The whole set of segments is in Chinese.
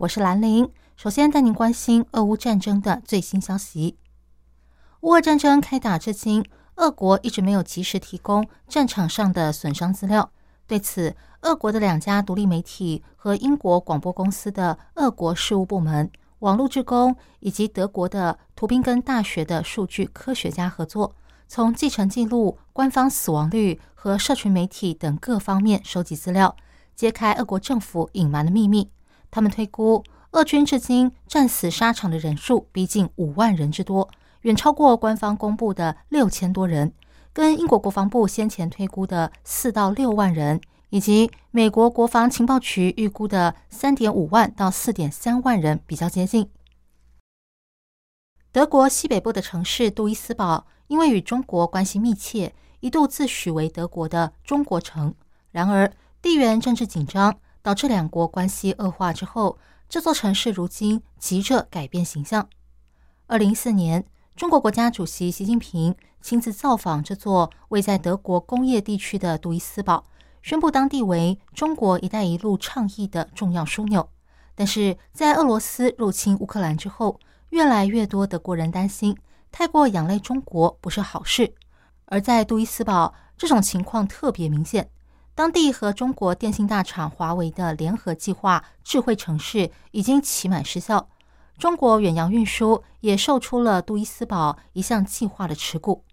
我是兰玲。首先带您关心俄乌战争的最新消息。乌俄战争开打至今，俄国一直没有及时提供战场上的损伤资料。对此，俄国的两家独立媒体和英国广播公司的俄国事务部门、网络职工以及德国的图宾根大学的数据科学家合作，从继承记录、官方死亡率和社群媒体等各方面收集资料，揭开俄国政府隐瞒的秘密。他们推估，俄军至今战死沙场的人数逼近五万人之多。远超过官方公布的六千多人，跟英国国防部先前推估的四到六万人，以及美国国防情报局预估的三点五万到四点三万人比较接近。德国西北部的城市杜伊斯堡，因为与中国关系密切，一度自诩为德国的中国城。然而，地缘政治紧张导致两国关系恶化之后，这座城市如今急着改变形象。二零一四年。中国国家主席习近平亲自造访这座位在德国工业地区的杜伊斯堡，宣布当地为中国“一带一路”倡议的重要枢纽。但是在俄罗斯入侵乌克兰之后，越来越多德国人担心太过仰赖中国不是好事。而在杜伊斯堡，这种情况特别明显。当地和中国电信大厂华为的联合计划“智慧城市”已经期满失效。中国远洋运输也售出了杜伊斯堡一项计划的持股。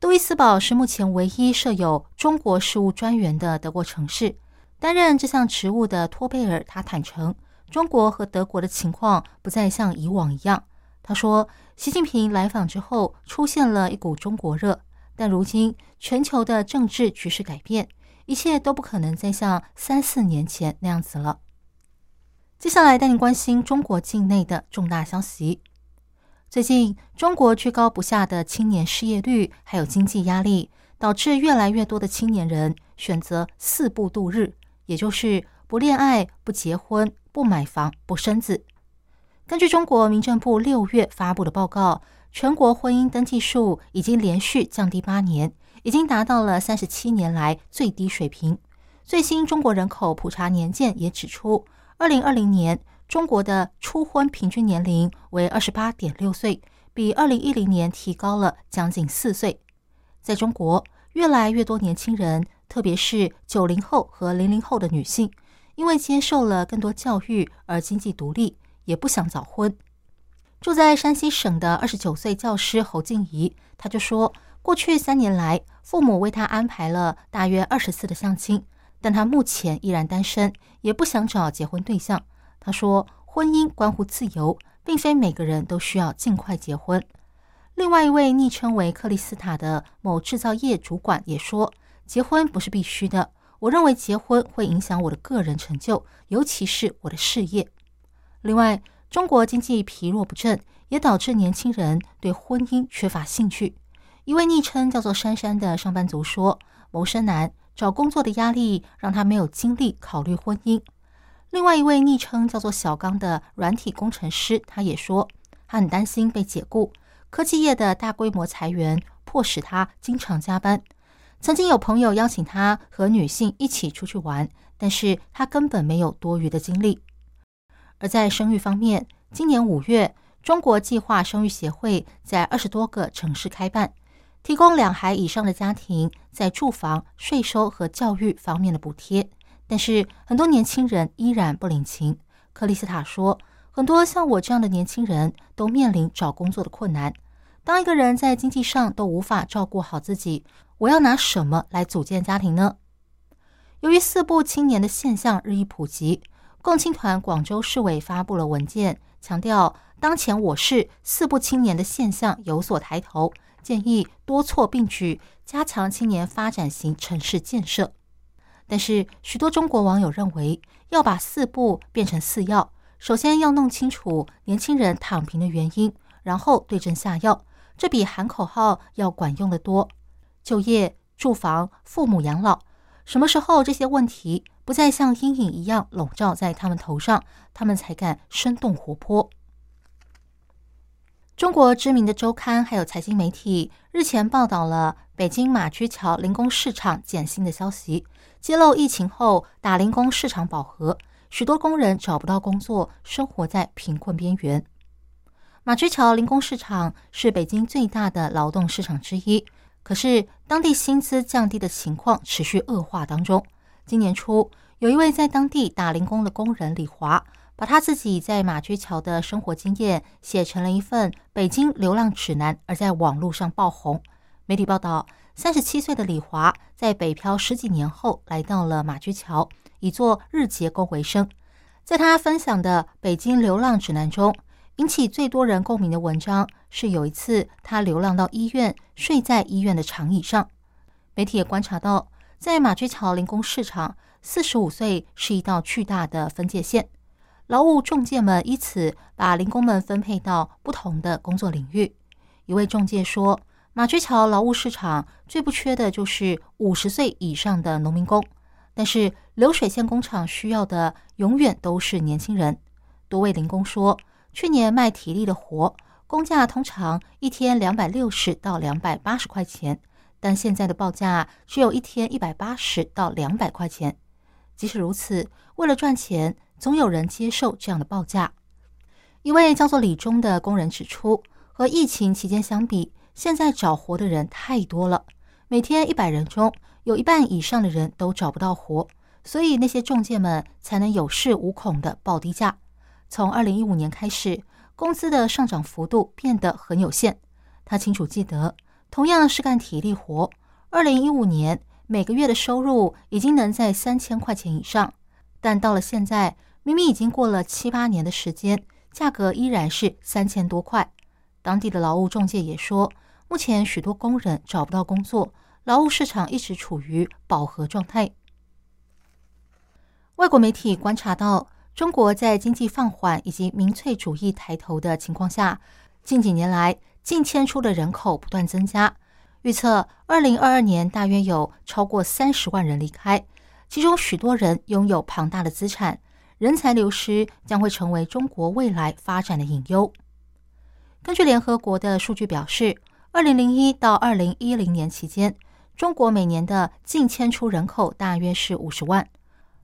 杜伊斯堡是目前唯一设有中国事务专员的德国城市。担任这项职务的托贝尔，他坦诚，中国和德国的情况不再像以往一样。他说，习近平来访之后，出现了一股中国热，但如今全球的政治局势改变，一切都不可能再像三四年前那样子了。接下来带您关心中国境内的重大消息。最近，中国居高不下的青年失业率，还有经济压力，导致越来越多的青年人选择“四不度日”，也就是不恋爱、不结婚、不买房、不生子。根据中国民政部六月发布的报告，全国婚姻登记数已经连续降低八年，已经达到了三十七年来最低水平。最新中国人口普查年鉴也指出。二零二零年，中国的初婚平均年龄为二十八点六岁，比二零一零年提高了将近四岁。在中国，越来越多年轻人，特别是九零后和零零后的女性，因为接受了更多教育而经济独立，也不想早婚。住在山西省的二十九岁教师侯静怡，她就说，过去三年来，父母为他安排了大约二十次的相亲。但他目前依然单身，也不想找结婚对象。他说：“婚姻关乎自由，并非每个人都需要尽快结婚。”另外一位昵称为克里斯塔的某制造业主管也说：“结婚不是必须的。我认为结婚会影响我的个人成就，尤其是我的事业。”另外，中国经济疲弱不振，也导致年轻人对婚姻缺乏兴趣。一位昵称叫做“珊珊”的上班族说：“谋生难。”找工作的压力让他没有精力考虑婚姻。另外一位昵称叫做小刚的软体工程师，他也说他很担心被解雇。科技业的大规模裁员迫使他经常加班。曾经有朋友邀请他和女性一起出去玩，但是他根本没有多余的精力。而在生育方面，今年五月，中国计划生育协会在二十多个城市开办。提供两孩以上的家庭在住房、税收和教育方面的补贴，但是很多年轻人依然不领情。克里斯塔说：“很多像我这样的年轻人都面临找工作的困难。当一个人在经济上都无法照顾好自己，我要拿什么来组建家庭呢？”由于四部青年的现象日益普及，共青团广州市委发布了文件，强调当前我市四部青年的现象有所抬头。建议多措并举，加强青年发展型城市建设。但是，许多中国网友认为，要把四不变成四要，首先要弄清楚年轻人躺平的原因，然后对症下药，这比喊口号要管用的多。就业、住房、父母养老，什么时候这些问题不再像阴影一样笼罩在他们头上，他们才敢生动活泼。中国知名的周刊还有财经媒体日前报道了北京马驹桥零工市场减薪的消息，揭露疫情后打零工市场饱和，许多工人找不到工作，生活在贫困边缘。马驹桥零工市场是北京最大的劳动市场之一，可是当地薪资降低的情况持续恶化当中。今年初，有一位在当地打零工的工人李华。把他自己在马驹桥的生活经验写成了一份《北京流浪指南》，而在网络上爆红。媒体报道，三十七岁的李华在北漂十几年后，来到了马驹桥，以做日结工为生。在他分享的《北京流浪指南》中，引起最多人共鸣的文章是有一次他流浪到医院，睡在医院的长椅上。媒体也观察到，在马驹桥零工市场，四十五岁是一道巨大的分界线。劳务中介们以此把零工们分配到不同的工作领域。一位中介说：“马驹桥劳务市场最不缺的就是五十岁以上的农民工，但是流水线工厂需要的永远都是年轻人。”多位零工说：“去年卖体力的活，工价通常一天两百六十到两百八十块钱，但现在的报价只有一天一百八十到两百块钱。即使如此，为了赚钱。”总有人接受这样的报价。一位叫做李忠的工人指出，和疫情期间相比，现在找活的人太多了，每天一百人中有一半以上的人都找不到活，所以那些中介们才能有恃无恐的报低价。从二零一五年开始，工资的上涨幅度变得很有限。他清楚记得，同样是干体力活，二零一五年每个月的收入已经能在三千块钱以上，但到了现在。明明已经过了七八年的时间，价格依然是三千多块。当地的劳务中介也说，目前许多工人找不到工作，劳务市场一直处于饱和状态。外国媒体观察到，中国在经济放缓以及民粹主义抬头的情况下，近几年来净迁出的人口不断增加。预测二零二二年大约有超过三十万人离开，其中许多人拥有庞大的资产。人才流失将会成为中国未来发展的隐忧。根据联合国的数据表示，二零零一到二零一零年期间，中国每年的净迁出人口大约是五十万。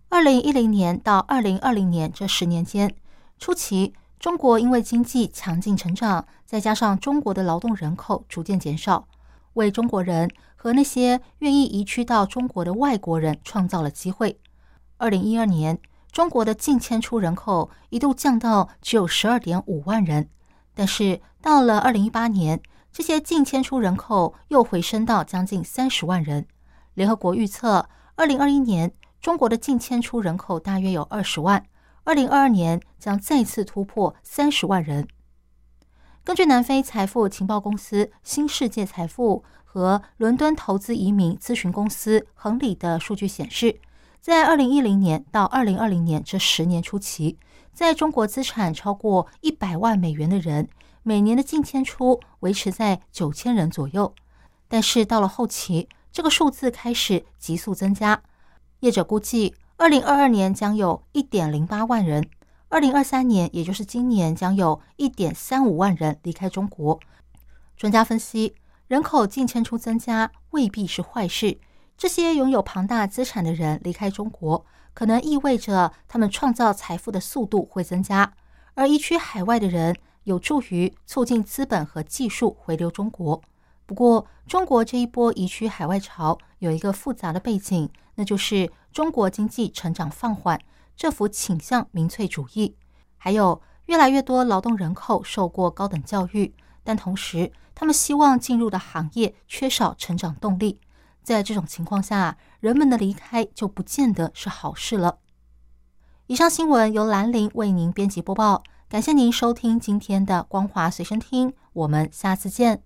二零一零年到二零二零年这十年间，初期中国因为经济强劲成长，再加上中国的劳动人口逐渐减少，为中国人和那些愿意移居到中国的外国人创造了机会。二零一二年。中国的净迁出人口一度降到只有十二点五万人，但是到了二零一八年，这些净迁出人口又回升到将近三十万人。联合国预测，二零二一年中国的净迁出人口大约有二十万，二零二二年将再次突破三十万人。根据南非财富情报公司新世界财富和伦敦投资移民咨询公司恒理的数据显示。在二零一零年到二零二零年这十年初期，在中国资产超过一百万美元的人，每年的净迁出维持在九千人左右。但是到了后期，这个数字开始急速增加。业者估计，二零二二年将有一点零八万人，二零二三年，也就是今年，将有一点三五万人离开中国。专家分析，人口净迁出增加未必是坏事。这些拥有庞大资产的人离开中国，可能意味着他们创造财富的速度会增加，而移居海外的人有助于促进资本和技术回流中国。不过，中国这一波移居海外潮有一个复杂的背景，那就是中国经济成长放缓，政府倾向民粹主义，还有越来越多劳动人口受过高等教育，但同时他们希望进入的行业缺少成长动力。在这种情况下，人们的离开就不见得是好事了。以上新闻由兰陵为您编辑播报，感谢您收听今天的光华随身听，我们下次见。